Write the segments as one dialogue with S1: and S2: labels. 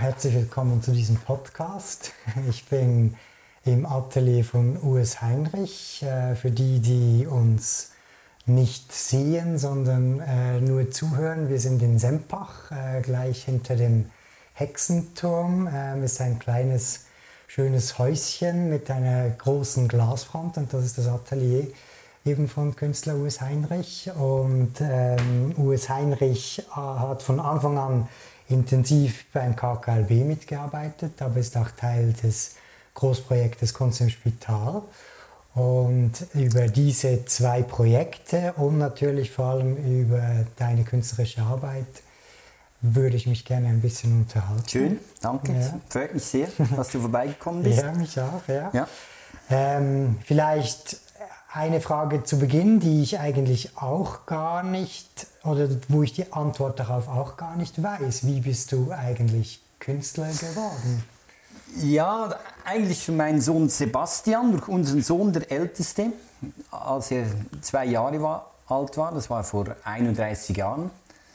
S1: Herzlich willkommen zu diesem Podcast. Ich bin im Atelier von US Heinrich. Äh, für die, die uns nicht sehen, sondern äh, nur zuhören, wir sind in Sempach, äh, gleich hinter dem Hexenturm. Es ist ein kleines, schönes Häuschen mit einer großen Glasfront und das ist das Atelier eben von Künstler US Heinrich. Und ähm, US Heinrich hat von Anfang an intensiv beim KKLB mitgearbeitet, aber ist auch Teil des Großprojektes Kunst im Spital. Und über diese zwei Projekte und natürlich vor allem über deine künstlerische Arbeit würde ich mich gerne ein bisschen unterhalten.
S2: Schön, danke. Ja. Freut mich sehr, dass du vorbeigekommen bist.
S1: Ja, mich auch, ja. ja. Ähm, vielleicht eine Frage zu Beginn, die ich eigentlich auch gar nicht, oder wo ich die Antwort darauf auch gar nicht weiß. Wie bist du eigentlich Künstler geworden?
S2: Ja, eigentlich für meinen Sohn Sebastian, durch unseren Sohn, der Älteste, als er zwei Jahre war, alt war, das war vor 31 Jahren,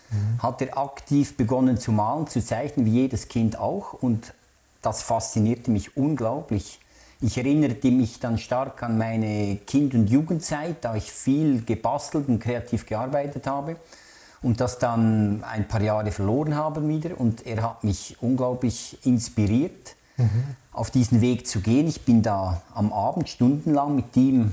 S2: mhm. hat er aktiv begonnen zu malen, zu zeichnen, wie jedes Kind auch. Und das faszinierte mich unglaublich. Ich erinnerte mich dann stark an meine Kind- und Jugendzeit, da ich viel gebastelt und kreativ gearbeitet habe und das dann ein paar Jahre verloren habe wieder. Und er hat mich unglaublich inspiriert, mhm. auf diesen Weg zu gehen. Ich bin da am Abend stundenlang mit ihm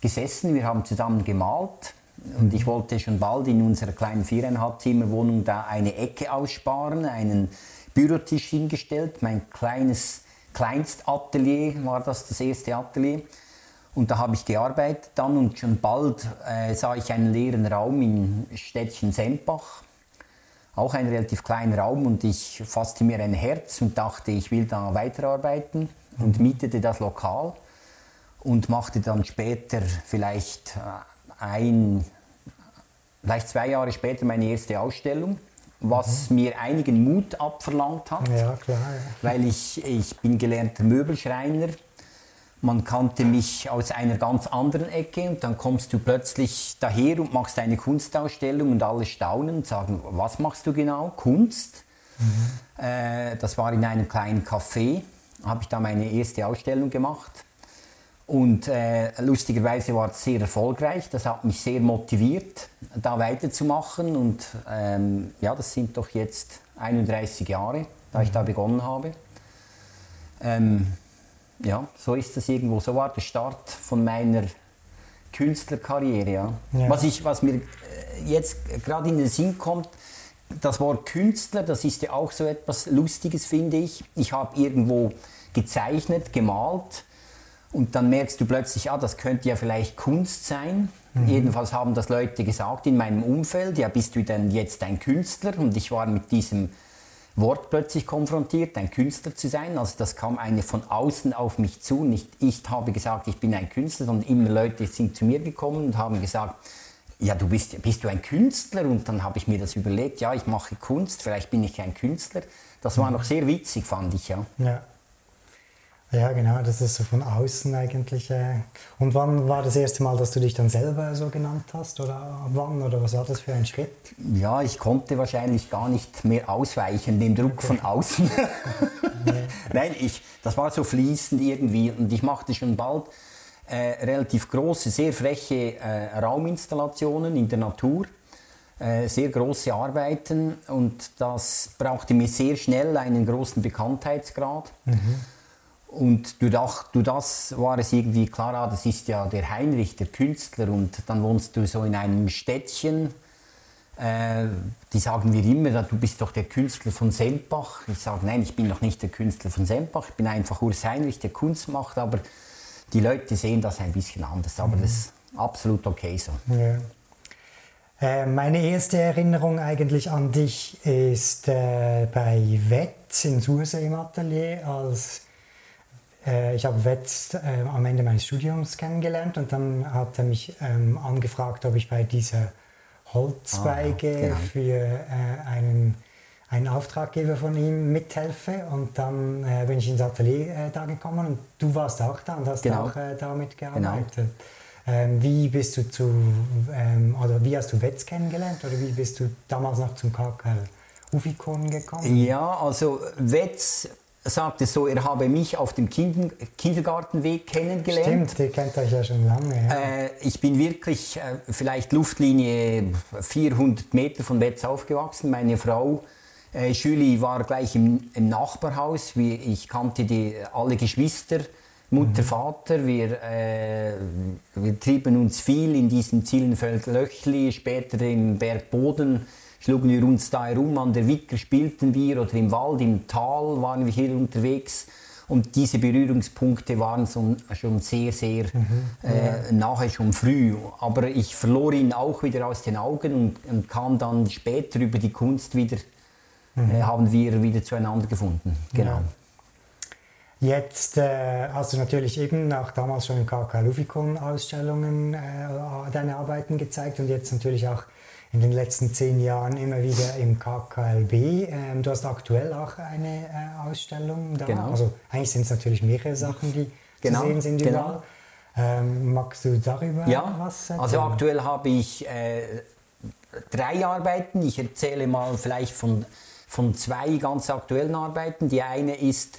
S2: gesessen, wir haben zusammen gemalt. Und ich wollte schon bald in unserer kleinen Viereinhalbzimmerwohnung da eine Ecke aussparen, einen Bürotisch hingestellt, mein kleines Kleinstatelier war das, das erste Atelier. Und da habe ich gearbeitet dann und schon bald äh, sah ich einen leeren Raum im Städtchen Sempach. Auch ein relativ kleiner Raum und ich fasste mir ein Herz und dachte, ich will da weiterarbeiten und mietete das Lokal und machte dann später vielleicht äh, ein, vielleicht zwei Jahre später meine erste Ausstellung was mhm. mir einigen Mut abverlangt hat.
S1: Ja, klar. Ja.
S2: Weil ich, ich bin gelernter Möbelschreiner. Man kannte mich aus einer ganz anderen Ecke und dann kommst du plötzlich daher und machst eine Kunstausstellung und alle staunen und sagen, was machst du genau? Kunst? Mhm. Äh, das war in einem kleinen Café, habe ich da meine erste Ausstellung gemacht. Und äh, lustigerweise war es sehr erfolgreich. Das hat mich sehr motiviert, da weiterzumachen. Und ähm, ja, das sind doch jetzt 31 Jahre, da ich da mhm. begonnen habe. Ähm, ja, so ist das irgendwo. So war der Start von meiner Künstlerkarriere. Ja. ja. Was, ich, was mir äh, jetzt gerade in den Sinn kommt, das Wort Künstler, das ist ja auch so etwas Lustiges, finde ich. Ich habe irgendwo gezeichnet, gemalt und dann merkst du plötzlich, ah, das könnte ja vielleicht Kunst sein. Mhm. Jedenfalls haben das Leute gesagt in meinem Umfeld, ja, bist du denn jetzt ein Künstler? Und ich war mit diesem Wort plötzlich konfrontiert, ein Künstler zu sein. Also das kam eine von außen auf mich zu. Nicht ich habe gesagt, ich bin ein Künstler, sondern immer Leute sind zu mir gekommen und haben gesagt, ja, du bist, bist du ein Künstler? Und dann habe ich mir das überlegt, ja, ich mache Kunst, vielleicht bin ich ein Künstler. Das war mhm. noch sehr witzig, fand ich, ja.
S1: ja. Ja, genau, das ist so von außen eigentlich. Äh. Und wann war das erste Mal, dass du dich dann selber so genannt hast? Oder wann? Oder was war das für ein Schritt?
S2: Ja, ich konnte wahrscheinlich gar nicht mehr ausweichen, dem Druck okay. von außen. nee. Nein, ich, das war so fließend irgendwie. Und ich machte schon bald äh, relativ große, sehr freche äh, Rauminstallationen in der Natur. Äh, sehr große Arbeiten und das brauchte mir sehr schnell einen großen Bekanntheitsgrad. Mhm. Und durch das, durch das war es irgendwie klar, ah, das ist ja der Heinrich, der Künstler. Und dann wohnst du so in einem Städtchen. Äh, die sagen mir immer, du bist doch der Künstler von Sempach. Ich sage, nein, ich bin noch nicht der Künstler von Sempach. Ich bin einfach Urs Heinrich, der Kunst macht. Aber die Leute sehen das ein bisschen anders. Aber mhm. das ist absolut okay so. Ja.
S1: Äh, meine erste Erinnerung eigentlich an dich ist äh, bei Wetz in Sursee im Atelier als ich habe Wetz äh, am Ende meines Studiums kennengelernt und dann hat er mich ähm, angefragt, ob ich bei dieser Holzweige ah, genau. für äh, einen, einen Auftraggeber von ihm mithelfe. Und dann äh, bin ich ins Atelier äh, da gekommen und du warst auch da und hast genau. auch äh, damit genau. gearbeitet. Genau. Ähm, wie bist du zu, ähm, oder wie hast du Wetz kennengelernt oder wie bist du damals noch zum KKL Ufikon gekommen?
S2: Ja, also Wetz sagte so, er habe mich auf dem kind Kindergartenweg kennengelernt.
S1: Stimmt, ihr kennt euch ja schon lange. Ja.
S2: Äh, ich bin wirklich äh, vielleicht Luftlinie 400 Meter von Wetz aufgewachsen. Meine Frau äh, Julie war gleich im, im Nachbarhaus. Wie, ich kannte die, alle Geschwister, Mutter, mhm. Vater. Wir, äh, wir trieben uns viel in diesem Zielenfeld-Löchli, später im Bergboden schlugen wir uns da herum, an der Wicker spielten wir oder im Wald, im Tal waren wir hier unterwegs. Und diese Berührungspunkte waren so, schon sehr, sehr mhm, äh, nahe, schon früh. Aber ich verlor ihn auch wieder aus den Augen und, und kam dann später über die Kunst wieder, mhm. äh, haben wir wieder zueinander gefunden. Genau.
S1: Ja. Jetzt äh, hast du natürlich eben auch damals schon in KK Lufikon Ausstellungen äh, deine Arbeiten gezeigt und jetzt natürlich auch in den letzten zehn Jahren immer wieder im KKLB. Ähm, du hast aktuell auch eine äh, Ausstellung da.
S2: Genau.
S1: Also eigentlich sind es natürlich mehrere Sachen, die genau. zu sehen sind genau. überall. Ähm, magst du darüber
S2: ja,
S1: was
S2: erzählen? Also aktuell habe ich äh, drei Arbeiten. Ich erzähle mal vielleicht von, von zwei ganz aktuellen Arbeiten. Die eine ist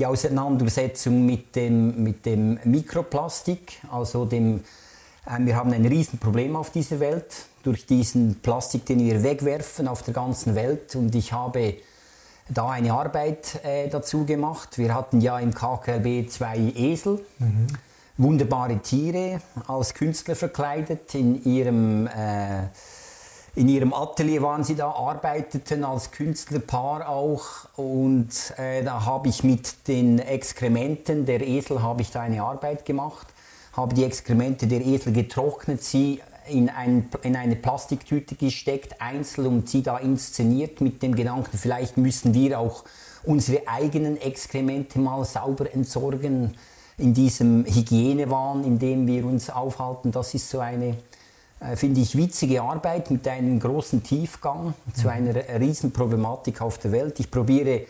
S2: die Auseinandersetzung mit dem, mit dem Mikroplastik, also dem, wir haben ein Riesenproblem auf dieser Welt durch diesen Plastik, den wir wegwerfen auf der ganzen Welt. Und ich habe da eine Arbeit äh, dazu gemacht. Wir hatten ja im KKLB zwei Esel, mhm. wunderbare Tiere, als Künstler verkleidet. In ihrem, äh, in ihrem Atelier waren sie da, arbeiteten als Künstlerpaar auch. Und äh, da habe ich mit den Exkrementen der Esel habe ich da eine Arbeit gemacht habe die Exkremente der Esel getrocknet, sie in, ein, in eine Plastiktüte gesteckt, einzeln und sie da inszeniert mit dem Gedanken, vielleicht müssen wir auch unsere eigenen Exkremente mal sauber entsorgen in diesem Hygienewahn, in dem wir uns aufhalten. Das ist so eine, äh, finde ich, witzige Arbeit mit einem großen Tiefgang zu mhm. einer Riesenproblematik auf der Welt. Ich probiere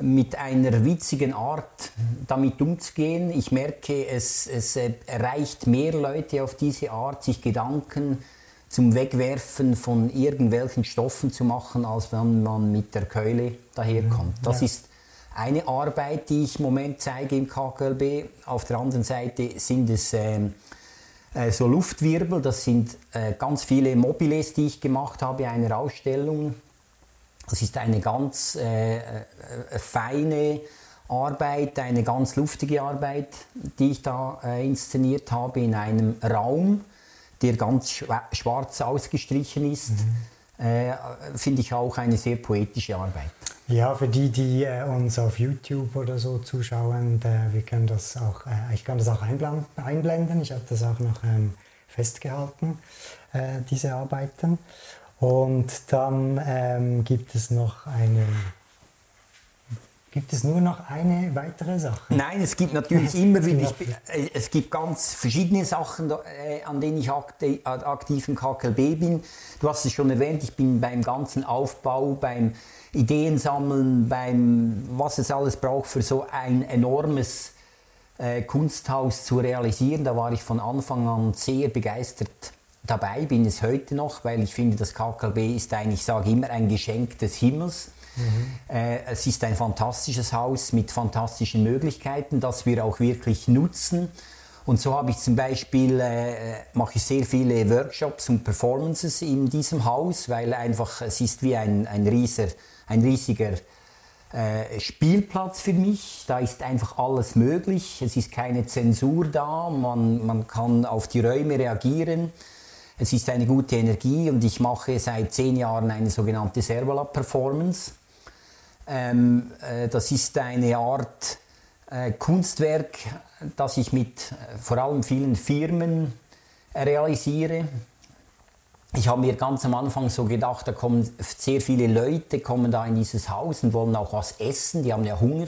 S2: mit einer witzigen Art damit umzugehen. Ich merke, es, es erreicht mehr Leute auf diese Art, sich Gedanken zum Wegwerfen von irgendwelchen Stoffen zu machen, als wenn man mit der Keule daherkommt. Das ja. ist eine Arbeit, die ich im Moment zeige im KKLB. Auf der anderen Seite sind es ähm, äh, so Luftwirbel, das sind äh, ganz viele Mobiles, die ich gemacht habe, einer Ausstellung das ist eine ganz äh, äh, feine Arbeit, eine ganz luftige Arbeit, die ich da äh, inszeniert habe in einem Raum, der ganz schwarz ausgestrichen ist. Mhm. Äh, Finde ich auch eine sehr poetische Arbeit.
S1: Ja, für die, die äh, uns auf YouTube oder so zuschauen, äh, wir können das auch, ich kann das auch einblenden. Ich habe das auch noch ähm, festgehalten, diese Arbeiten. Und dann ähm, gibt es noch eine. Gibt es nur noch eine weitere Sache?
S2: Nein, es gibt natürlich immer wieder. Ich, äh, es gibt ganz verschiedene Sachen, äh, an denen ich aktiv im KKLB bin. Du hast es schon erwähnt, ich bin beim ganzen Aufbau, beim Ideensammeln, beim was es alles braucht für so ein enormes äh, Kunsthaus zu realisieren. Da war ich von Anfang an sehr begeistert dabei, bin es heute noch, weil ich finde, das KKB ist eigentlich, ich sage immer, ein Geschenk des Himmels. Mhm. Äh, es ist ein fantastisches Haus mit fantastischen Möglichkeiten, das wir auch wirklich nutzen. Und so habe ich zum Beispiel, äh, mache ich sehr viele Workshops und Performances in diesem Haus, weil einfach es ist wie ein, ein, rieser, ein riesiger äh, Spielplatz für mich. Da ist einfach alles möglich. Es ist keine Zensur da. Man, man kann auf die Räume reagieren. Es ist eine gute Energie und ich mache seit zehn Jahren eine sogenannte Servola Performance. Ähm, äh, das ist eine Art äh, Kunstwerk, das ich mit äh, vor allem vielen Firmen äh, realisiere. Ich habe mir ganz am Anfang so gedacht, da kommen sehr viele Leute, kommen da in dieses Haus und wollen auch was essen, die haben ja Hunger.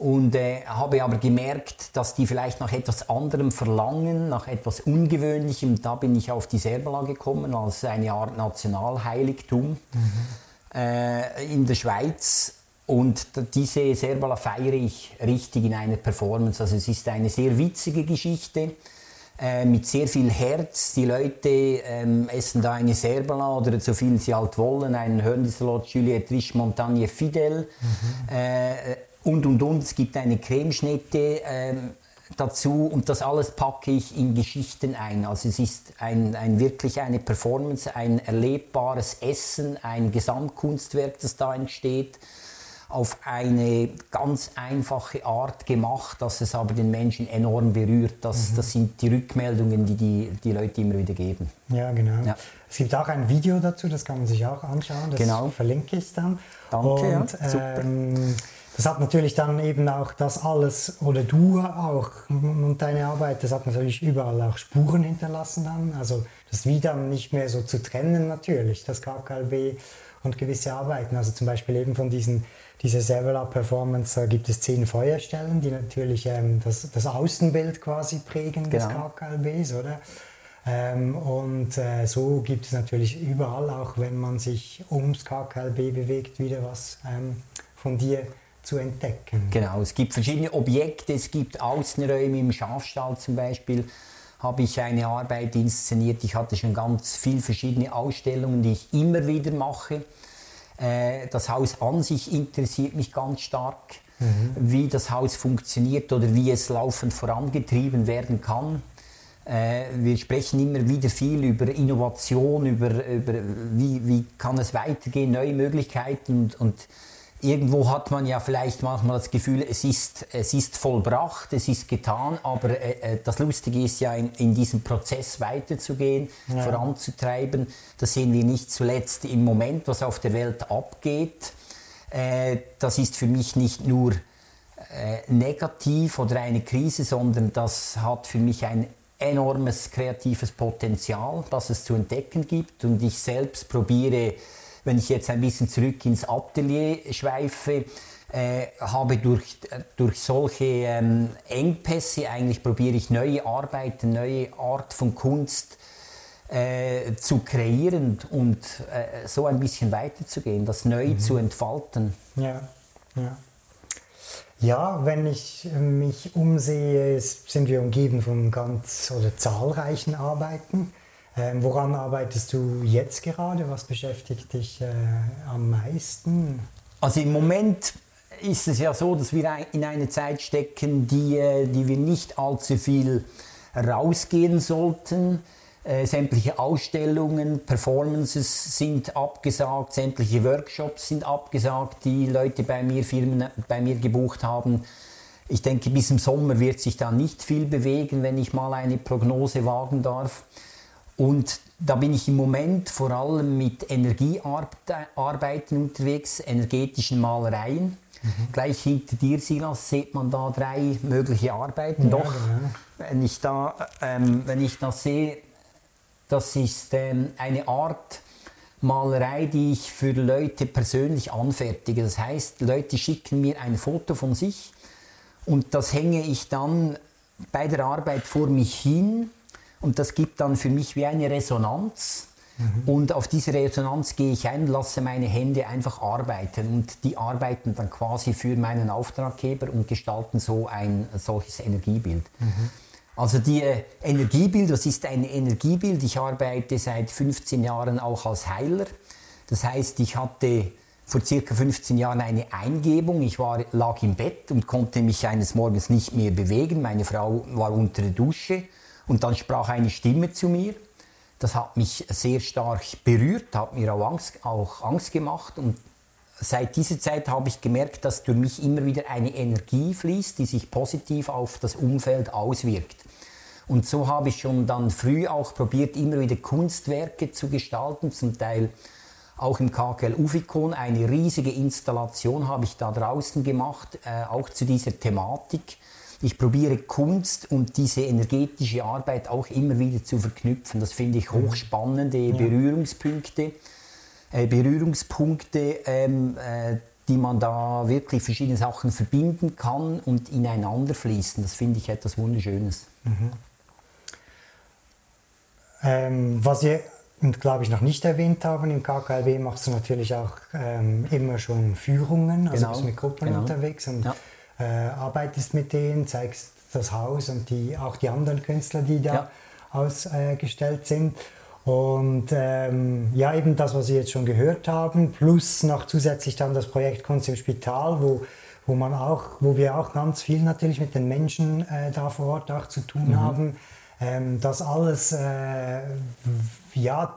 S2: Und äh, habe aber gemerkt, dass die vielleicht nach etwas anderem verlangen, nach etwas Ungewöhnlichem. Da bin ich auf die Serbala gekommen als eine Art Nationalheiligtum mhm. äh, in der Schweiz. Und diese Serbala feiere ich richtig in einer Performance. Also es ist eine sehr witzige Geschichte. äh, mit sehr viel Herz. Die Leute ähm, essen da eine Serbala oder so viel sie halt wollen, einen Hörndisalot, Juliette Riche, Montagne Fidel mhm. Und und und. Es gibt eine Cremeschnitte äh, dazu und das alles packe ich in Geschichten ein. Also es ist ein, ein, wirklich eine Performance, ein erlebbares Essen, ein Gesamtkunstwerk, das da entsteht auf eine ganz einfache Art gemacht, dass es aber den Menschen enorm berührt. Das, mhm. das sind die Rückmeldungen, die, die die Leute immer wieder geben.
S1: Ja, genau. Ja. Es gibt auch ein Video dazu, das kann man sich auch anschauen. Das genau. verlinke ich dann.
S2: Danke, Und, ja. super. Ähm,
S1: das hat natürlich dann eben auch das alles, oder du auch und deine Arbeit, das hat natürlich überall auch Spuren hinterlassen dann. Also das wieder nicht mehr so zu trennen natürlich, das KKLB und gewisse Arbeiten. Also zum Beispiel eben von diesen diese Servola Performance, da gibt es zehn Feuerstellen, die natürlich ähm, das, das Außenbild quasi prägen genau. des KKLBs, oder? Ähm, und äh, so gibt es natürlich überall, auch wenn man sich ums KKLB bewegt, wieder was ähm, von dir zu entdecken.
S2: Genau, es gibt verschiedene Objekte, es gibt Außenräume im Schafstall zum Beispiel habe ich eine Arbeit inszeniert. Ich hatte schon ganz viele verschiedene Ausstellungen, die ich immer wieder mache. Äh, das Haus an sich interessiert mich ganz stark, mhm. wie das Haus funktioniert oder wie es laufend vorangetrieben werden kann. Äh, wir sprechen immer wieder viel über Innovation, über, über wie, wie kann es weitergehen, neue Möglichkeiten und, und irgendwo hat man ja vielleicht manchmal das Gefühl, es ist, es ist vollbracht, es ist getan, aber äh, äh, das Lustige ist ja, in, in diesem Prozess weiterzugehen, ja. voranzutreiben. Das sehen wir nicht zuletzt im Moment, was auf der Welt abgeht. Äh, das ist für mich nicht nur äh, negativ oder eine Krise, sondern das hat für mich ein enormes kreatives Potenzial, das es zu entdecken gibt. Und ich selbst probiere, wenn ich jetzt ein bisschen zurück ins Atelier schweife, äh, habe durch, durch solche ähm, Engpässe eigentlich probiere ich neue Arbeiten, neue Art von Kunst äh, zu kreieren und äh, so ein bisschen weiterzugehen, das neu mhm. zu entfalten.
S1: Ja, ja. Ja, wenn ich mich umsehe, sind wir umgeben von ganz oder zahlreichen Arbeiten. Ähm, woran arbeitest du jetzt gerade? Was beschäftigt dich äh, am meisten?
S2: Also im Moment ist es ja so, dass wir in eine Zeit stecken, die, äh, die wir nicht allzu viel rausgehen sollten. Äh, sämtliche Ausstellungen, Performances sind abgesagt, sämtliche Workshops sind abgesagt, die Leute bei mir, Firmen bei mir gebucht haben. Ich denke, bis im Sommer wird sich da nicht viel bewegen, wenn ich mal eine Prognose wagen darf. Und da bin ich im Moment vor allem mit Energiearbeiten unterwegs, energetischen Malereien. Mhm. Gleich hinter dir, Silas, sieht man da drei mögliche Arbeiten. Ja, Doch, genau. wenn, ich da, ähm, wenn ich das sehe, das ist ähm, eine Art Malerei, die ich für Leute persönlich anfertige. Das heißt, Leute schicken mir ein Foto von sich und das hänge ich dann bei der Arbeit vor mich hin und das gibt dann für mich wie eine Resonanz. Mhm. Und auf diese Resonanz gehe ich ein, lasse meine Hände einfach arbeiten und die arbeiten dann quasi für meinen Auftraggeber und gestalten so ein solches Energiebild. Mhm. Also die äh, Energiebild, was ist ein Energiebild? Ich arbeite seit 15 Jahren auch als Heiler. Das heißt, ich hatte vor circa 15 Jahren eine Eingebung. Ich war, lag im Bett und konnte mich eines Morgens nicht mehr bewegen. Meine Frau war unter der Dusche und dann sprach eine Stimme zu mir. Das hat mich sehr stark berührt, hat mir auch Angst, auch Angst gemacht. Und seit dieser Zeit habe ich gemerkt, dass durch mich immer wieder eine Energie fließt, die sich positiv auf das Umfeld auswirkt. Und so habe ich schon dann früh auch probiert, immer wieder Kunstwerke zu gestalten, zum Teil auch im KKL Ufikon. Eine riesige Installation habe ich da draußen gemacht, äh, auch zu dieser Thematik. Ich probiere Kunst und diese energetische Arbeit auch immer wieder zu verknüpfen. Das finde ich mhm. hochspannende ja. Berührungspunkte, äh, Berührungspunkte ähm, äh, die man da wirklich verschiedene Sachen verbinden kann und ineinander fließen. Das finde ich etwas Wunderschönes. Mhm.
S1: Ähm, was wir, glaube ich, noch nicht erwähnt haben, im KKLW machst du natürlich auch ähm, immer schon Führungen, also genau. bist mit Gruppen genau. unterwegs und ja äh, arbeitest mit denen, zeigst das Haus und die, auch die anderen Künstler, die da ja. ausgestellt sind. Und ähm, ja, eben das, was Sie jetzt schon gehört haben, plus noch zusätzlich dann das Projekt Kunst im Spital, wo, wo, man auch, wo wir auch ganz viel natürlich mit den Menschen äh, da vor Ort auch zu tun mhm. haben. Ähm, das alles äh, ja,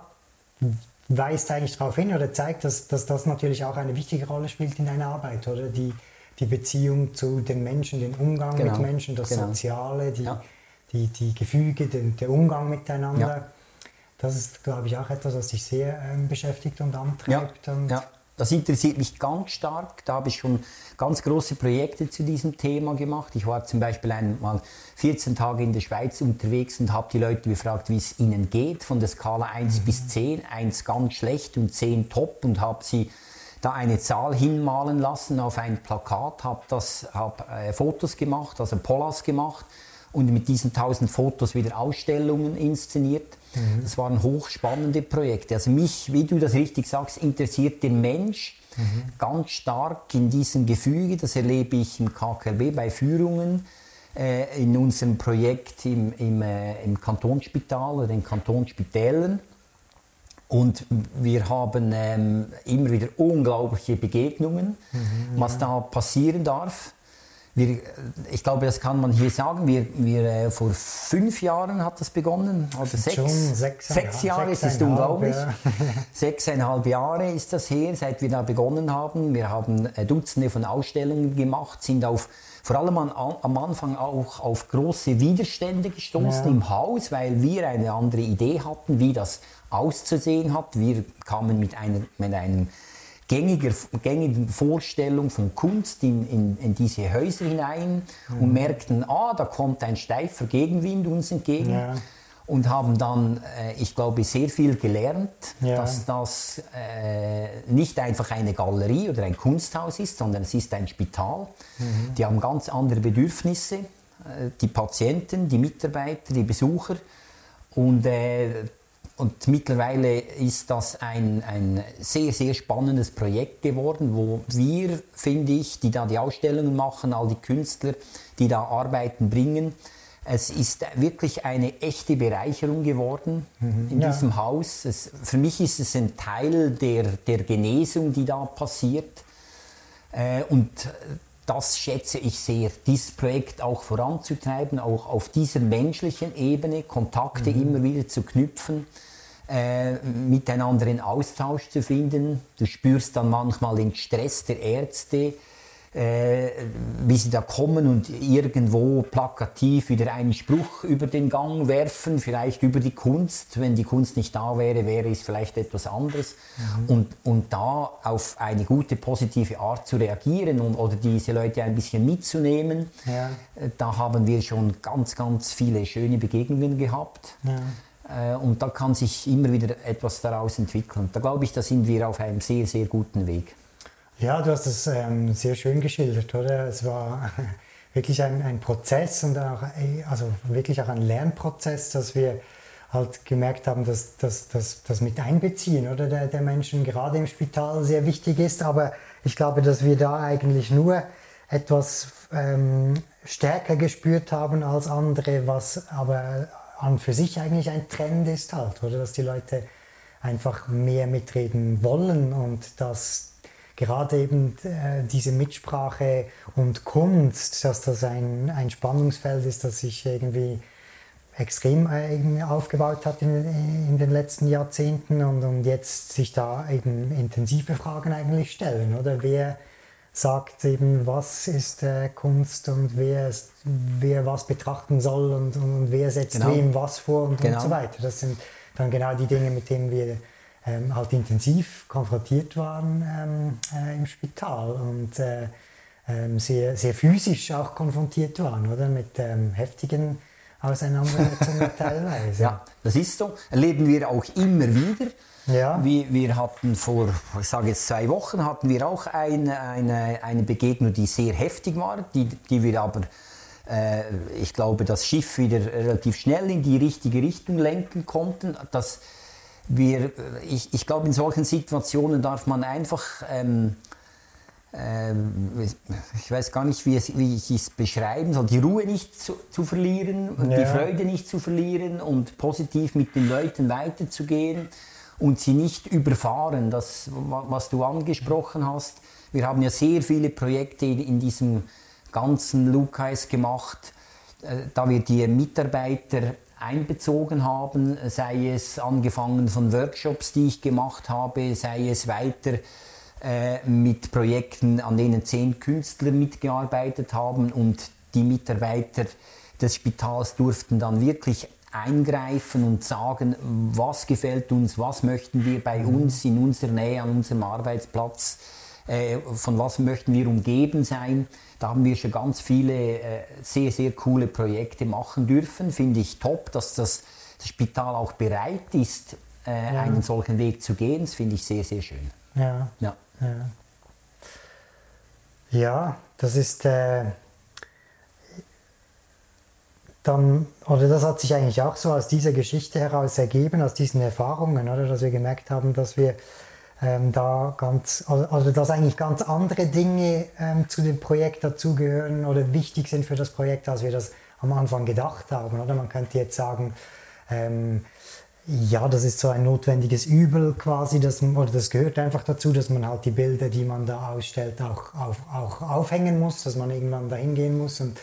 S1: weist eigentlich darauf hin oder zeigt, dass, dass das natürlich auch eine wichtige Rolle spielt in deiner Arbeit, oder? Die, die Beziehung zu den Menschen, den Umgang genau. mit Menschen, das genau. Soziale, die, ja. die, die Gefüge, den, der Umgang miteinander. Ja. Das ist, glaube ich, auch etwas, was dich sehr ähm, beschäftigt und antreibt.
S2: Ja. Und ja. Das interessiert mich ganz stark. Da habe ich schon ganz große Projekte zu diesem Thema gemacht. Ich war zum Beispiel einmal 14 Tage in der Schweiz unterwegs und habe die Leute gefragt, wie es ihnen geht, von der Skala 1 mhm. bis 10. 1 ganz schlecht und 10 top und habe sie da eine Zahl hinmalen lassen auf ein Plakat, habe hab, äh, Fotos gemacht, also Pollas gemacht und mit diesen 1000 Fotos wieder Ausstellungen inszeniert. Mhm. Das waren hochspannende Projekte. Also mich, wie du das richtig sagst, interessiert der Mensch mhm. ganz stark in diesem Gefüge. Das erlebe ich im KKB bei Führungen äh, in unserem Projekt im, im, äh, im Kantonsspital oder den Kantonsspitälern. Und wir haben ähm, immer wieder unglaubliche Begegnungen, mhm, was da passieren darf. Wir, ich glaube, das kann man hier sagen. Wir, wir, äh, vor fünf Jahren hat das begonnen, oder sechs, Schon sechs, sechs Jahre, ist es unglaublich. Ja. Sechseinhalb Jahre ist das her, seit wir da begonnen haben. Wir haben äh, Dutzende von Ausstellungen gemacht, sind auf vor allem an, am Anfang auch auf große Widerstände gestoßen ja. im Haus, weil wir eine andere Idee hatten, wie das auszusehen hat. Wir kamen mit einer, mit einem gängiger, gängigen Vorstellung von Kunst in, in, in diese Häuser hinein mhm. und merkten, ah, da kommt ein steifer Gegenwind uns entgegen. Ja. Und haben dann, äh, ich glaube, sehr viel gelernt, ja. dass das äh, nicht einfach eine Galerie oder ein Kunsthaus ist, sondern es ist ein Spital. Mhm. Die haben ganz andere Bedürfnisse, äh, die Patienten, die Mitarbeiter, die Besucher. Und äh, und mittlerweile ist das ein, ein sehr, sehr spannendes Projekt geworden, wo wir, finde ich, die da die Ausstellungen machen, all die Künstler, die da Arbeiten bringen, es ist wirklich eine echte Bereicherung geworden mhm, in ja. diesem Haus. Es, für mich ist es ein Teil der, der Genesung, die da passiert. Äh, und das schätze ich sehr, dieses Projekt auch voranzutreiben, auch auf dieser menschlichen Ebene Kontakte mhm. immer wieder zu knüpfen, äh, miteinander in Austausch zu finden. Du spürst dann manchmal den Stress der Ärzte, äh, wie sie da kommen und irgendwo plakativ wieder einen Spruch über den Gang werfen, vielleicht über die Kunst. Wenn die Kunst nicht da wäre, wäre es vielleicht etwas anderes. Mhm. Und, und da auf eine gute, positive Art zu reagieren und, oder diese Leute ein bisschen mitzunehmen, ja. Äh, da haben wir schon ganz, ganz viele schöne Begegnungen gehabt. Ja. Äh, und da kann sich immer wieder etwas daraus entwickeln. Da glaube ich, da sind wir auf einem sehr, sehr guten Weg.
S1: Ja, du hast es ähm, sehr schön geschildert, oder? Es war wirklich ein, ein Prozess und auch, also wirklich auch ein Lernprozess, dass wir halt gemerkt haben, dass das mit einbeziehen oder der, der Menschen gerade im Spital sehr wichtig ist. Aber ich glaube, dass wir da eigentlich nur etwas ähm, stärker gespürt haben als andere, was aber an für sich eigentlich ein Trend ist halt, oder dass die Leute einfach mehr mitreden wollen und dass gerade eben äh, diese Mitsprache und Kunst, dass das ein, ein Spannungsfeld ist, das sich irgendwie extrem äh, aufgebaut hat in, in, den letzten Jahrzehnten und, und jetzt sich da eben intensive Fragen eigentlich stellen, oder? Wer sagt eben, was ist äh, Kunst und wer, ist, wer was betrachten soll und, und wer setzt genau. wem was vor und, genau. und so weiter. Das sind dann genau die Dinge, mit denen wir ähm, halt intensiv konfrontiert waren ähm, äh, im Spital und äh, ähm, sehr, sehr physisch auch konfrontiert waren, oder? Mit ähm, heftigen Auseinandersetzungen teilweise.
S2: Ja, das ist so. Erleben wir auch immer wieder. Ja. Wir, wir hatten vor, ich sage jetzt zwei Wochen, hatten wir auch eine, eine, eine Begegnung, die sehr heftig war, die, die wir aber äh, ich glaube, das Schiff wieder relativ schnell in die richtige Richtung lenken konnten. Das, wir, ich, ich glaube, in solchen Situationen darf man einfach ähm, ähm, ich weiß gar nicht, wie, es, wie ich es beschreiben soll, die Ruhe nicht zu, zu verlieren, ja. die Freude nicht zu verlieren und positiv mit den Leuten weiterzugehen und sie nicht überfahren, das, was du angesprochen hast. Wir haben ja sehr viele Projekte in diesem ganzen Lukais gemacht, äh, da wir die Mitarbeiter einbezogen haben, sei es angefangen von Workshops, die ich gemacht habe, sei es weiter äh, mit Projekten, an denen zehn Künstler mitgearbeitet haben und die Mitarbeiter des Spitals durften dann wirklich eingreifen und sagen, was gefällt uns, was möchten wir bei mhm. uns in unserer Nähe an unserem Arbeitsplatz, äh, von was möchten wir umgeben sein. Da haben wir schon ganz viele äh, sehr, sehr coole Projekte machen dürfen. Finde ich top, dass das, das Spital auch bereit ist, äh, ja. einen solchen Weg zu gehen. Das finde ich sehr, sehr schön.
S1: Ja. ja. Ja, ja das ist äh, dann, oder das hat sich eigentlich auch so aus dieser Geschichte heraus ergeben, aus diesen Erfahrungen, oder, dass wir gemerkt haben, dass wir ähm, da ganz, also, dass eigentlich ganz andere Dinge ähm, zu dem Projekt dazugehören oder wichtig sind für das Projekt, als wir das am Anfang gedacht haben. Oder man könnte jetzt sagen, ähm, ja, das ist so ein notwendiges Übel quasi, dass, oder das gehört einfach dazu, dass man halt die Bilder, die man da ausstellt, auch, auf, auch aufhängen muss, dass man irgendwann dahin gehen muss und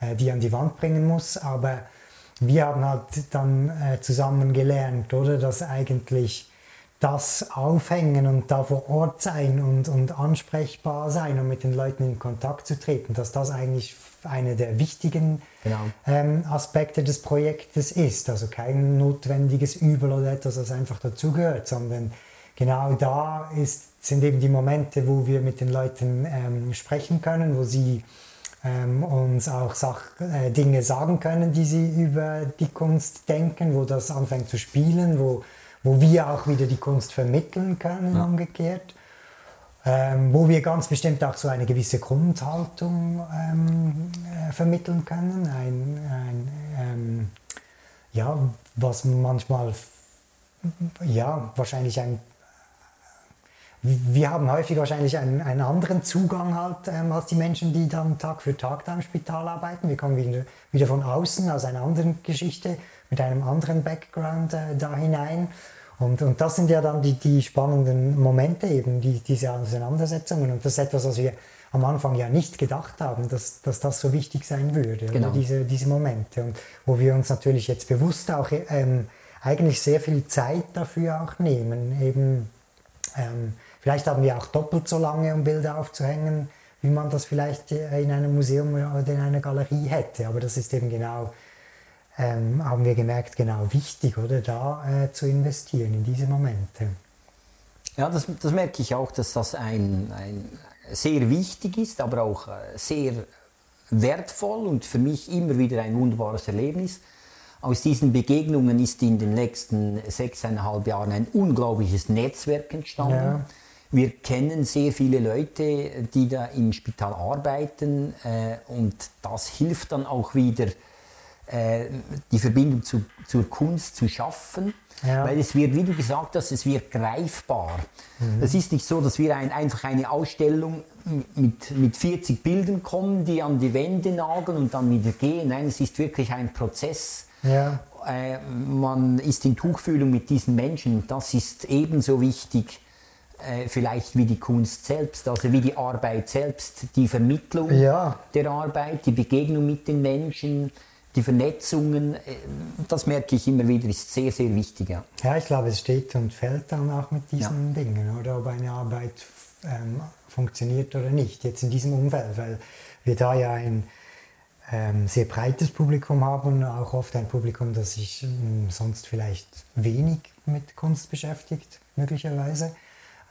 S1: äh, die an die Wand bringen muss. Aber wir haben halt dann äh, zusammen gelernt, oder, dass eigentlich das Aufhängen und da vor Ort sein und, und ansprechbar sein und mit den Leuten in Kontakt zu treten, dass das eigentlich einer der wichtigen genau. ähm, Aspekte des Projektes ist. Also kein notwendiges Übel oder etwas, das einfach dazugehört, sondern genau da ist, sind eben die Momente, wo wir mit den Leuten ähm, sprechen können, wo sie ähm, uns auch Sach äh, Dinge sagen können, die sie über die Kunst denken, wo das anfängt zu spielen, wo wo wir auch wieder die Kunst vermitteln können, ja. umgekehrt. Ähm, wo wir ganz bestimmt auch so eine gewisse Grundhaltung ähm, äh, vermitteln können. Ein, ein ähm, ja, was manchmal, ja, wahrscheinlich ein, wir haben häufig wahrscheinlich einen, einen anderen Zugang halt ähm, als die Menschen, die dann Tag für Tag da im Spital arbeiten. Wir kommen wieder, wieder von außen, aus einer anderen Geschichte, mit einem anderen Background äh, da hinein. Und, und das sind ja dann die, die spannenden Momente eben, die, diese Auseinandersetzungen. Und das ist etwas, was wir am Anfang ja nicht gedacht haben, dass, dass das so wichtig sein würde, genau. diese, diese Momente. Und wo wir uns natürlich jetzt bewusst auch ähm, eigentlich sehr viel Zeit dafür auch nehmen. Eben, ähm, vielleicht haben wir auch doppelt so lange, um Bilder aufzuhängen, wie man das vielleicht äh, in einem Museum oder in einer Galerie hätte. Aber das ist eben genau ähm, haben wir gemerkt, genau wichtig, oder da äh, zu investieren in diese Momente.
S2: Ja, das, das merke ich auch, dass das ein, ein sehr wichtig ist, aber auch äh, sehr wertvoll und für mich immer wieder ein wunderbares Erlebnis. Aus diesen Begegnungen ist in den letzten sechseinhalb Jahren ein unglaubliches Netzwerk entstanden. Ja. Wir kennen sehr viele Leute, die da im Spital arbeiten äh, und das hilft dann auch wieder, äh, die Verbindung zu, zur Kunst zu schaffen. Ja. Weil es wird, wie du gesagt hast, es wird greifbar. Mhm. Es ist nicht so, dass wir ein, einfach eine Ausstellung mit, mit 40 Bildern kommen, die an die Wände nageln und dann wieder gehen. Nein, es ist wirklich ein Prozess. Ja. Äh, man ist in Tuchfühlung mit diesen Menschen. Das ist ebenso wichtig äh, vielleicht wie die Kunst selbst, also wie die Arbeit selbst, die Vermittlung ja. der Arbeit, die Begegnung mit den Menschen die Vernetzungen, äh, das merke ich immer wieder, ist sehr, sehr wichtig. Ja,
S1: ja ich glaube, es steht und fällt dann auch mit diesen ja. Dingen, oder ob eine Arbeit ähm, funktioniert oder nicht, jetzt in diesem Umfeld, weil wir da ja ein ähm, sehr breites Publikum haben, auch oft ein Publikum, das sich ähm, sonst vielleicht wenig mit Kunst beschäftigt, möglicherweise.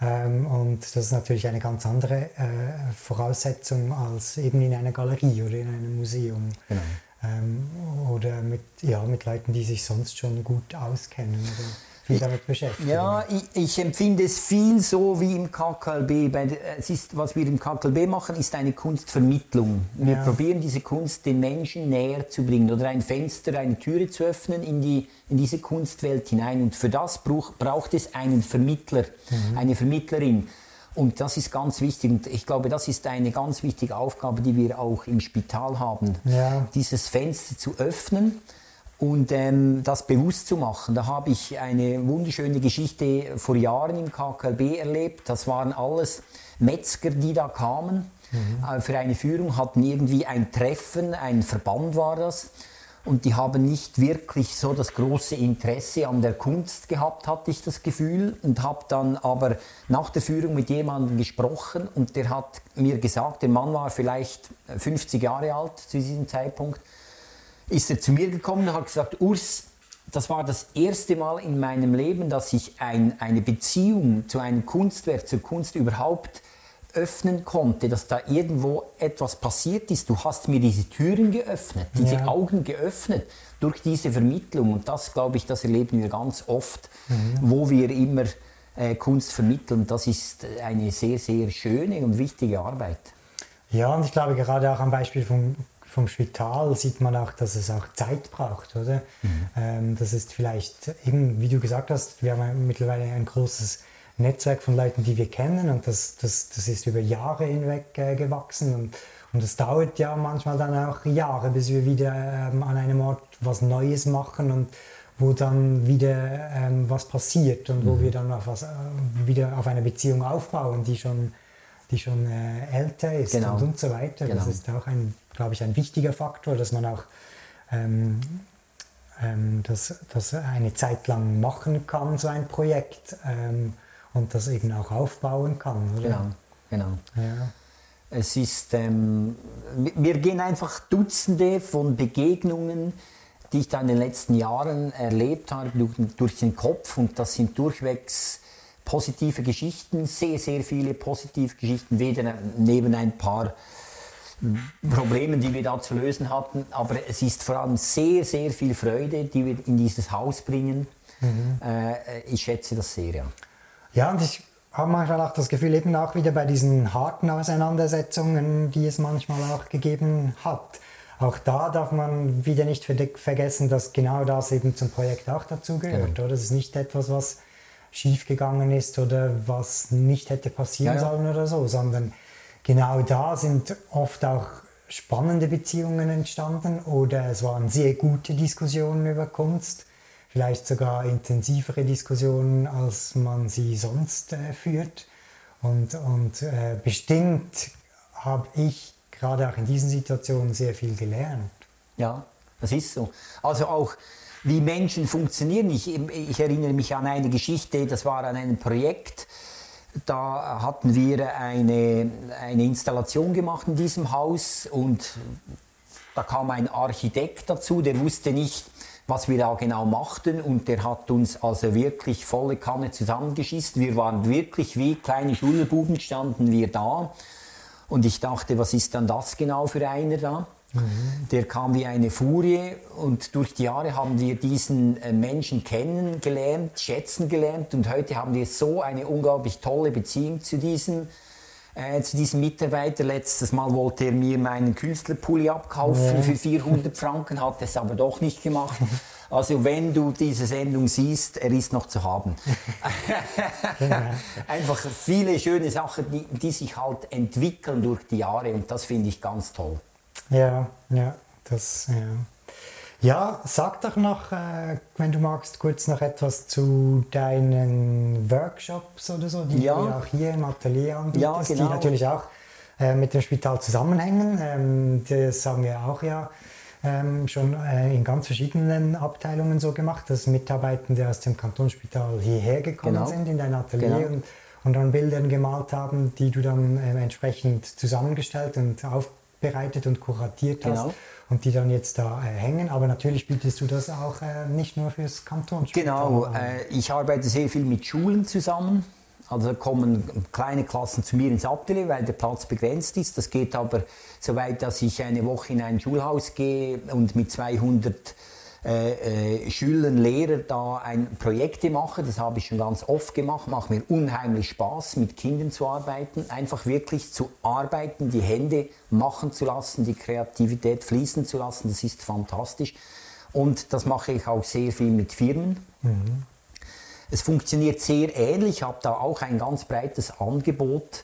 S1: Ähm, und das ist natürlich eine ganz andere äh, Voraussetzung als eben in einer Galerie oder in einem Museum. Genau ähm, oder mit, ja, mit Leuten, die sich sonst schon gut auskennen oder viel damit beschäftigen.
S2: Ja, ich, ich, empfinde es viel so wie im KKLB. Es ist, was wir im KKLB machen, ist eine Kunstvermittlung. Wir ja. probieren diese Kunst den Menschen näher zu bringen oder ein Fenster, eine Türe zu öffnen in, die, in diese Kunstwelt hinein. Und für das brauch, braucht es einen Vermittler, mhm. eine Vermittlerin. Und das ist ganz wichtig. Und ich glaube, das ist eine ganz wichtige Aufgabe, die wir auch im Spital haben. Ja. Dieses Fenster zu öffnen und ähm, das bewusst zu machen. Da habe ich eine wunderschöne Geschichte vor Jahren im KKLB erlebt. Das waren alles Metzger, die da kamen mhm. äh, für eine Führung, hatten irgendwie ein Treffen, ein Verband war das. Und die haben nicht wirklich so das große Interesse an der Kunst gehabt, hatte ich das Gefühl. Und habe dann aber nach der Führung mit jemandem gesprochen und der hat mir gesagt, der Mann war vielleicht 50 Jahre alt zu diesem Zeitpunkt, ist er zu mir gekommen und hat gesagt, Urs, das war das erste Mal in meinem Leben, dass ich ein, eine Beziehung zu einem Kunstwerk, zur Kunst überhaupt öffnen konnte, dass da irgendwo etwas passiert ist. Du hast mir diese Türen geöffnet, diese ja. Augen geöffnet durch diese Vermittlung. Und das, glaube ich, das erleben wir ganz oft, mhm. wo wir immer äh, Kunst vermitteln. Das ist eine sehr, sehr schöne und wichtige Arbeit.
S1: Ja, und ich glaube, gerade auch am Beispiel vom vom Spital sieht man auch, dass es auch Zeit braucht, oder? Mhm. Ähm, das ist vielleicht eben, wie du gesagt hast, wir haben mittlerweile ein großes Netzwerk von Leuten, die wir kennen und das, das, das ist über Jahre hinweg äh, gewachsen und, und es dauert ja manchmal dann auch Jahre, bis wir wieder ähm, an einem Ort was Neues machen und wo dann wieder ähm, was passiert und mhm. wo wir dann auf was, äh, wieder auf eine Beziehung aufbauen, die schon, die schon äh, älter ist genau. und, und so weiter. Genau. Das ist auch ein glaube ich, ein wichtiger Faktor, dass man auch ähm, ähm, das, das eine Zeit lang machen kann, so ein Projekt, ähm, und das eben auch aufbauen kann. Oder?
S2: Genau, genau. Ja. Es ist, ähm, mir gehen einfach Dutzende von Begegnungen, die ich da in den letzten Jahren erlebt habe, durch, durch den Kopf und das sind durchwegs positive Geschichten, sehr, sehr viele positive Geschichten, weder neben ein paar Problemen, die wir da zu lösen hatten. Aber es ist vor allem sehr, sehr viel Freude, die wir in dieses Haus bringen. Mhm. Äh, ich schätze das sehr, ja.
S1: Ja, und ich habe manchmal auch das Gefühl, eben auch wieder bei diesen harten Auseinandersetzungen, die es manchmal auch gegeben hat. Auch da darf man wieder nicht vergessen, dass genau das eben zum Projekt auch dazugehört. Genau. Das ist nicht etwas, was schiefgegangen ist oder was nicht hätte passieren ja, ja. sollen oder so, sondern genau da sind oft auch spannende Beziehungen entstanden oder es waren sehr gute Diskussionen über Kunst, vielleicht sogar intensivere Diskussionen, als man sie sonst äh, führt. Und, und äh, bestimmt habe ich gerade auch in diesen Situationen sehr viel gelernt.
S2: Ja, das ist so. Also auch wie Menschen funktionieren. Ich, ich erinnere mich an eine Geschichte, das war an einem Projekt, da hatten wir eine, eine Installation gemacht in diesem Haus und da kam ein Architekt dazu, der wusste nicht, was wir da genau machten und der hat uns also wirklich volle Kanne zusammengeschießt. Wir waren wirklich wie kleine Schulbuben standen wir da und ich dachte, was ist dann das genau für einer da? Mhm. Der kam wie eine Furie und durch die Jahre haben wir diesen äh, Menschen kennengelernt, schätzen gelernt und heute haben wir so eine unglaublich tolle Beziehung zu diesem, äh, zu diesem Mitarbeiter. Letztes Mal wollte er mir meinen Künstlerpulli abkaufen ja. für 400 Franken, hat es aber doch nicht gemacht. Also wenn du diese Sendung siehst, er ist noch zu haben. Einfach viele schöne Sachen, die, die sich halt entwickeln durch die Jahre und das finde ich ganz toll.
S1: Ja, ja, das, ja. Ja, sag doch noch, äh, wenn du magst, kurz noch etwas zu deinen Workshops oder so, die ja. du auch hier im Atelier anbietest, ja, genau. die natürlich auch äh, mit dem Spital zusammenhängen. Ähm, das haben wir auch ja ähm, schon äh, in ganz verschiedenen Abteilungen so gemacht, dass Mitarbeitende aus dem Kantonsspital hierher gekommen genau. sind in dein Atelier genau. und, und dann Bildern gemalt haben, die du dann äh, entsprechend zusammengestellt und aufgebaut bereitet und kuratiert hast genau. und die dann jetzt da äh, hängen. Aber natürlich bietest du das auch äh, nicht nur fürs Kantonsspital.
S2: Genau, äh, ich arbeite sehr viel mit Schulen zusammen. Also kommen kleine Klassen zu mir ins Atelier, weil der Platz begrenzt ist. Das geht aber so weit, dass ich eine Woche in ein Schulhaus gehe und mit 200 äh, äh, Schülern, Lehrern da ein Projekte mache. Das habe ich schon ganz oft gemacht. Macht mir unheimlich Spaß, mit Kindern zu arbeiten. Einfach wirklich zu arbeiten, die Hände machen zu lassen, die Kreativität fließen zu lassen. Das ist fantastisch. Und das mache ich auch sehr viel mit Firmen. Mhm. Es funktioniert sehr ähnlich. Ich habe da auch ein ganz breites Angebot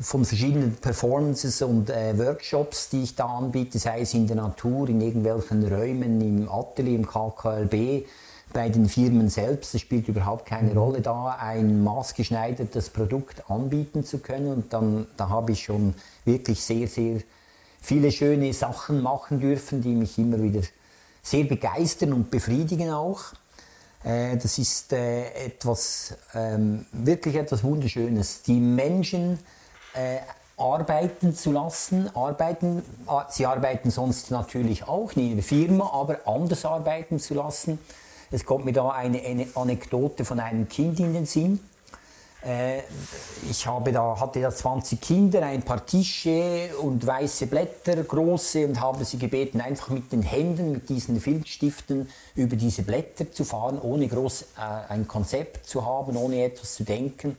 S2: von verschiedenen Performances und äh, Workshops, die ich da anbiete, sei es in der Natur, in irgendwelchen Räumen, im Atelier, im KKLB, bei den Firmen selbst. Es spielt überhaupt keine mhm. Rolle da, ein maßgeschneidertes Produkt anbieten zu können. Und dann, da habe ich schon wirklich sehr, sehr viele schöne Sachen machen dürfen, die mich immer wieder sehr begeistern und befriedigen auch. Äh, das ist äh, etwas, ähm, wirklich etwas Wunderschönes. Die Menschen äh, arbeiten zu lassen, arbeiten, sie arbeiten sonst natürlich auch in der Firma, aber anders arbeiten zu lassen. Es kommt mir da eine Anekdote von einem Kind in den Sinn. Äh, ich habe da, hatte da 20 Kinder, ein paar Tische und weiße Blätter, große, und habe sie gebeten, einfach mit den Händen, mit diesen Filzstiften über diese Blätter zu fahren, ohne groß äh, ein Konzept zu haben, ohne etwas zu denken.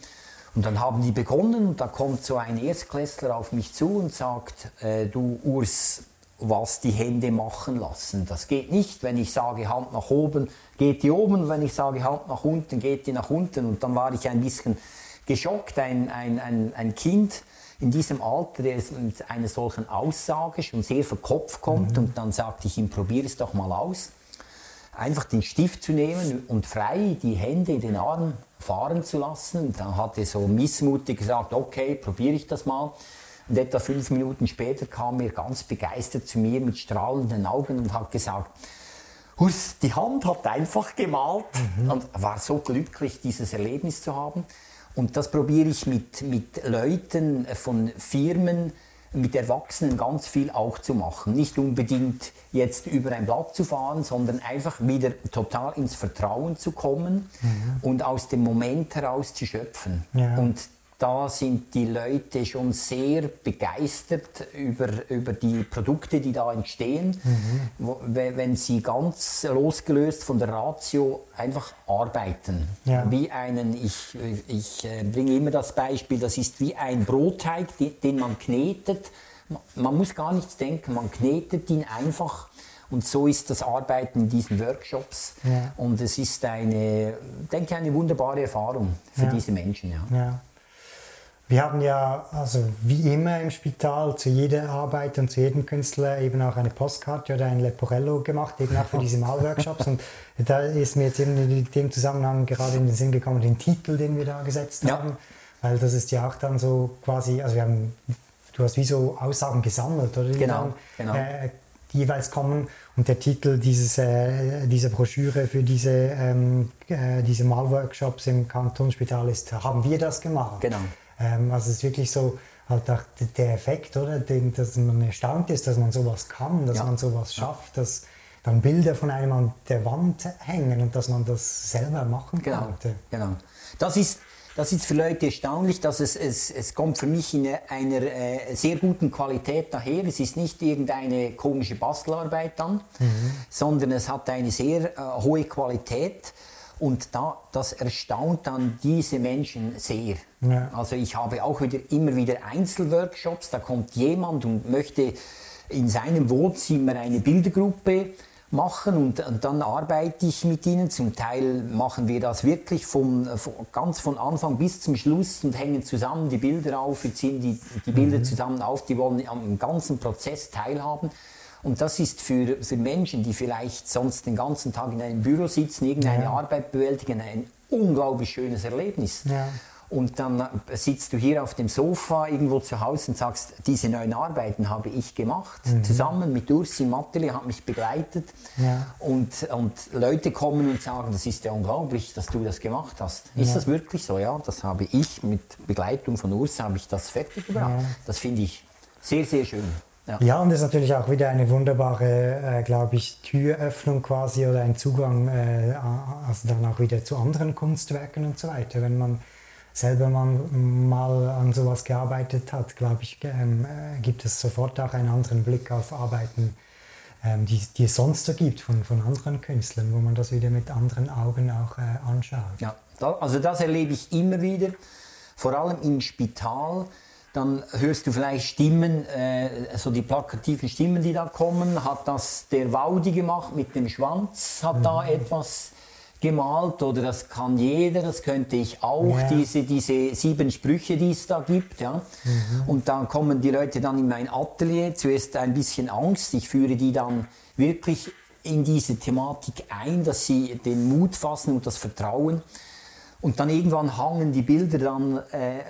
S2: Und dann haben die begonnen und da kommt so ein Erstklässler auf mich zu und sagt, äh, du Urs, was die Hände machen lassen. Das geht nicht, wenn ich sage Hand nach oben, geht die oben, wenn ich sage Hand nach unten, geht die nach unten. Und dann war ich ein bisschen geschockt, ein, ein, ein, ein Kind in diesem Alter, der mit einer solchen Aussage schon sehr verkopft kommt mhm. und dann sagte ich ihm, probier es doch mal aus. Einfach den Stift zu nehmen und frei die Hände in den Arm fahren zu lassen. Dann hat er so missmutig gesagt, okay, probiere ich das mal. Und etwa fünf Minuten später kam er ganz begeistert zu mir mit strahlenden Augen und hat gesagt, Hus, die Hand hat einfach gemalt mhm. und war so glücklich, dieses Erlebnis zu haben. Und das probiere ich mit, mit Leuten von Firmen, mit Erwachsenen ganz viel auch zu machen. Nicht unbedingt jetzt über ein Blatt zu fahren, sondern einfach wieder total ins Vertrauen zu kommen mhm. und aus dem Moment heraus zu schöpfen. Ja. Und da sind die Leute schon sehr begeistert über, über die Produkte, die da entstehen, mhm. wo, wenn sie ganz losgelöst von der Ratio einfach arbeiten. Ja. Wie einen, ich, ich äh, bringe immer das Beispiel, das ist wie ein Brotteig, den man knetet. Man muss gar nichts denken, man knetet ihn einfach. Und so ist das Arbeiten in diesen Workshops. Ja. Und es ist eine, denke eine wunderbare Erfahrung für ja. diese Menschen. Ja.
S1: Wir haben ja, also wie immer im Spital, zu jeder Arbeit und zu jedem Künstler eben auch eine Postkarte oder ein Leporello gemacht, eben auch für diese Malworkshops. Und da ist mir jetzt eben in dem Zusammenhang gerade in den Sinn gekommen, den Titel, den wir da gesetzt ja. haben. Weil das ist ja auch dann so quasi, also wir haben, du hast wie so Aussagen gesammelt, oder? Die
S2: genau, dann, genau.
S1: Äh, jeweils kommen. Und der Titel dieses, äh, dieser Broschüre für diese, ähm, äh, diese Malworkshops im Kantonsspital ist, haben wir das gemacht?
S2: Genau.
S1: Ähm, also es ist wirklich so halt auch der Effekt, oder? Den, dass man erstaunt ist, dass man sowas kann, dass ja. man sowas schafft, dass dann Bilder von einem an der Wand hängen und dass man das selber machen
S2: genau.
S1: konnte.
S2: Genau. Das ist, das ist für Leute erstaunlich, dass es, es, es kommt für mich in einer äh, sehr guten Qualität daher. Es ist nicht irgendeine komische Bastelarbeit dann, mhm. sondern es hat eine sehr äh, hohe Qualität. Und da, das erstaunt dann diese Menschen sehr. Ja. Also ich habe auch wieder, immer wieder Einzelworkshops, da kommt jemand und möchte in seinem Wohnzimmer eine Bildergruppe machen und, und, dann arbeite ich mit ihnen. Zum Teil machen wir das wirklich vom, von, ganz von Anfang bis zum Schluss und hängen zusammen die Bilder auf, wir ziehen die, die Bilder mhm. zusammen auf, die wollen am ganzen Prozess teilhaben. Und das ist für, für Menschen, die vielleicht sonst den ganzen Tag in einem Büro sitzen, irgendeine ja. Arbeit bewältigen, ein unglaublich schönes Erlebnis. Ja. Und dann sitzt du hier auf dem Sofa irgendwo zu Hause und sagst, diese neuen Arbeiten habe ich gemacht, mhm. zusammen mit Ursi Matteli, hat mich begleitet. Ja. Und, und Leute kommen und sagen, das ist ja unglaublich, dass du das gemacht hast. Ja. Ist das wirklich so? Ja, das habe ich mit Begleitung von Ursi, habe ich das fertig gebracht. Ja. Das finde ich sehr, sehr schön.
S1: Ja. ja, und das ist natürlich auch wieder eine wunderbare, äh, glaube ich, Türöffnung quasi oder ein Zugang, äh, also dann auch wieder zu anderen Kunstwerken und so weiter. Wenn man selber mal, an sowas gearbeitet hat, glaube ich, ähm, äh, gibt es sofort auch einen anderen Blick auf Arbeiten, ähm, die, die, es sonst so gibt von, von anderen Künstlern, wo man das wieder mit anderen Augen auch äh, anschaut.
S2: Ja, also das erlebe ich immer wieder, vor allem im Spital dann hörst du vielleicht Stimmen, äh, so die plakativen Stimmen, die da kommen. Hat das der Waudi gemacht mit dem Schwanz? Hat mhm. da etwas gemalt oder das kann jeder, das könnte ich auch,
S1: Ja.
S2: diese, diese sieben Sprüche, die es da gibt. Ja. Und dann kommen die Leute dann in mein Atelier, zuerst ein bisschen Angst, ich führe die dann wirklich in diese Thematik ein, dass sie den Mut fassen und das Vertrauen. Und dann irgendwann hangen die Bilder dann äh, äh,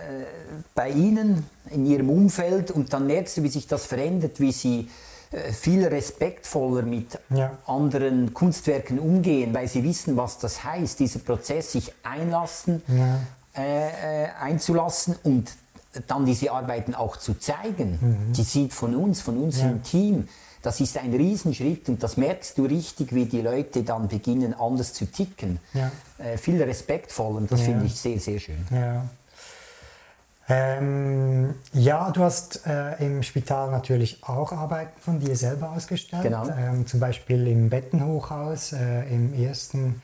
S2: bei ihnen in ihrem Umfeld und dann merkst du, wie sich das verändert, wie sie äh, viel respektvoller mit
S1: Ja.
S2: anderen Kunstwerken umgehen, weil sie wissen, was das heißt, dieser Prozess, sich einlassen,
S1: Ja.
S2: äh, äh, einzulassen und dann diese Arbeiten auch zu zeigen. Die sind von uns, von uns
S1: Mhm. Ja.
S2: im Team. Das ist ein Riesenschritt und das merkst du richtig, wie die Leute dann beginnen, anders zu ticken.
S1: Ja.
S2: Äh, viel respektvoller und das
S1: Ja.
S2: finde ich sehr, sehr schön.
S1: Ja. Ähm, ja, du hast äh, im Spital natürlich auch Arbeiten von dir selber ausgestellt.
S2: Genau.
S1: Ähm, zum Beispiel im Bettenhochhaus äh, im ersten,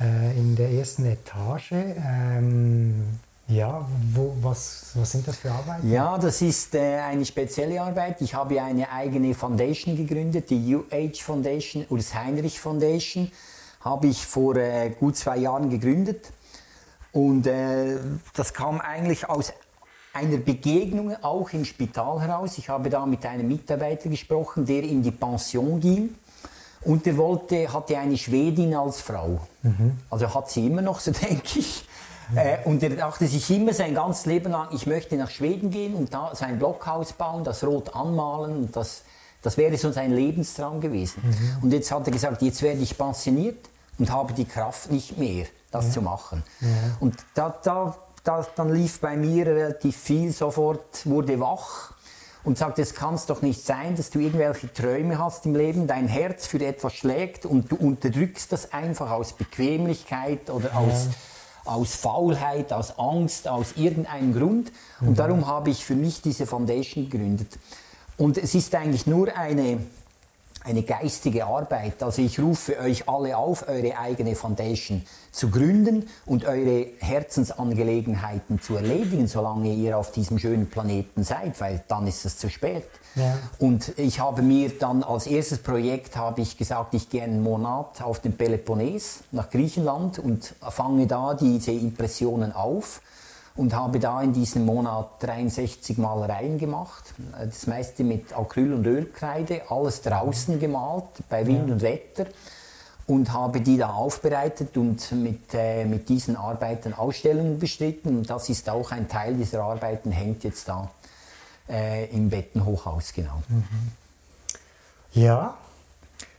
S1: äh, in der ersten Etage. Ähm, ja, wo, was, was sind das für Arbeiten?
S2: Ja, das ist äh, eine spezielle Arbeit. Ich habe eine eigene Foundation gegründet, die UH Foundation, Urs Heinrich Foundation, habe ich vor äh, gut zwei Jahren gegründet. Und äh, das kam eigentlich aus einer Begegnung auch im Spital heraus. Ich habe da mit einem Mitarbeiter gesprochen, der in die Pension ging. Und der wollte, hatte eine Schwedin als Frau. Also hat sie immer noch, so denke ich. Äh, und er dachte sich immer sein ganzes Leben lang, ich möchte nach Schweden gehen und da sein Blockhaus bauen, das rot anmalen. Und das, das wäre so sein Lebenstraum gewesen. Und jetzt hat er gesagt, jetzt werde ich pensioniert und habe die Kraft nicht mehr, das zu machen. Und da, da, da, dann lief bei mir relativ viel sofort, wurde wach und sagte, es kann es doch nicht sein, dass du irgendwelche Träume hast im Leben, dein Herz für etwas schlägt und du unterdrückst das einfach aus Bequemlichkeit oder aus, aus Faulheit, aus Angst, aus irgendeinem Grund. Und darum habe ich für mich diese Foundation gegründet. Und es ist eigentlich nur eine, eine geistige Arbeit. Also ich rufe euch alle auf, eure eigene Foundation zu gründen und eure Herzensangelegenheiten zu erledigen, solange ihr auf diesem schönen Planeten seid, weil dann ist es zu spät.
S1: Ja.
S2: Und ich habe mir dann als erstes Projekt habe ich gesagt, ich gehe einen Monat auf den Peloponnes nach Griechenland und fange da diese Impressionen auf und habe da in diesem Monat 63 Malereien gemacht. Das meiste mit Acryl und Ölkreide, alles draußen gemalt, bei Wind und Wetter. Und habe die da aufbereitet und mit, äh, mit diesen Arbeiten Ausstellungen bestritten. Und das ist auch ein Teil dieser Arbeiten, hängt jetzt da äh, im Bettenhochhaus, genau.
S1: Ja,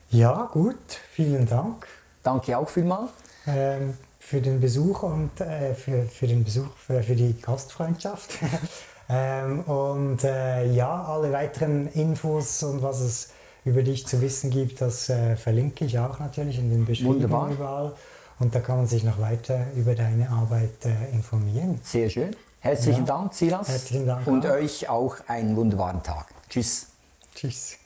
S1: ja, gut, vielen Dank
S2: Danke auch vielmals.
S1: ähm, für den Besuch und äh, für, für den Besuch, für, für die Gastfreundschaft. ähm, und äh, ja, alle weiteren Infos und was es über dich zu wissen gibt, das äh, verlinke ich auch natürlich in den Beschreibungen
S2: Wunderbar.
S1: überall. Und da kann man sich noch weiter über deine Arbeit äh, informieren.
S2: Sehr schön. Herzlichen
S1: Ja.
S2: Dank, Silas.
S1: Herzlichen Dank
S2: Und
S1: auch.
S2: euch auch einen wunderbaren Tag. Tschüss.
S1: Tschüss.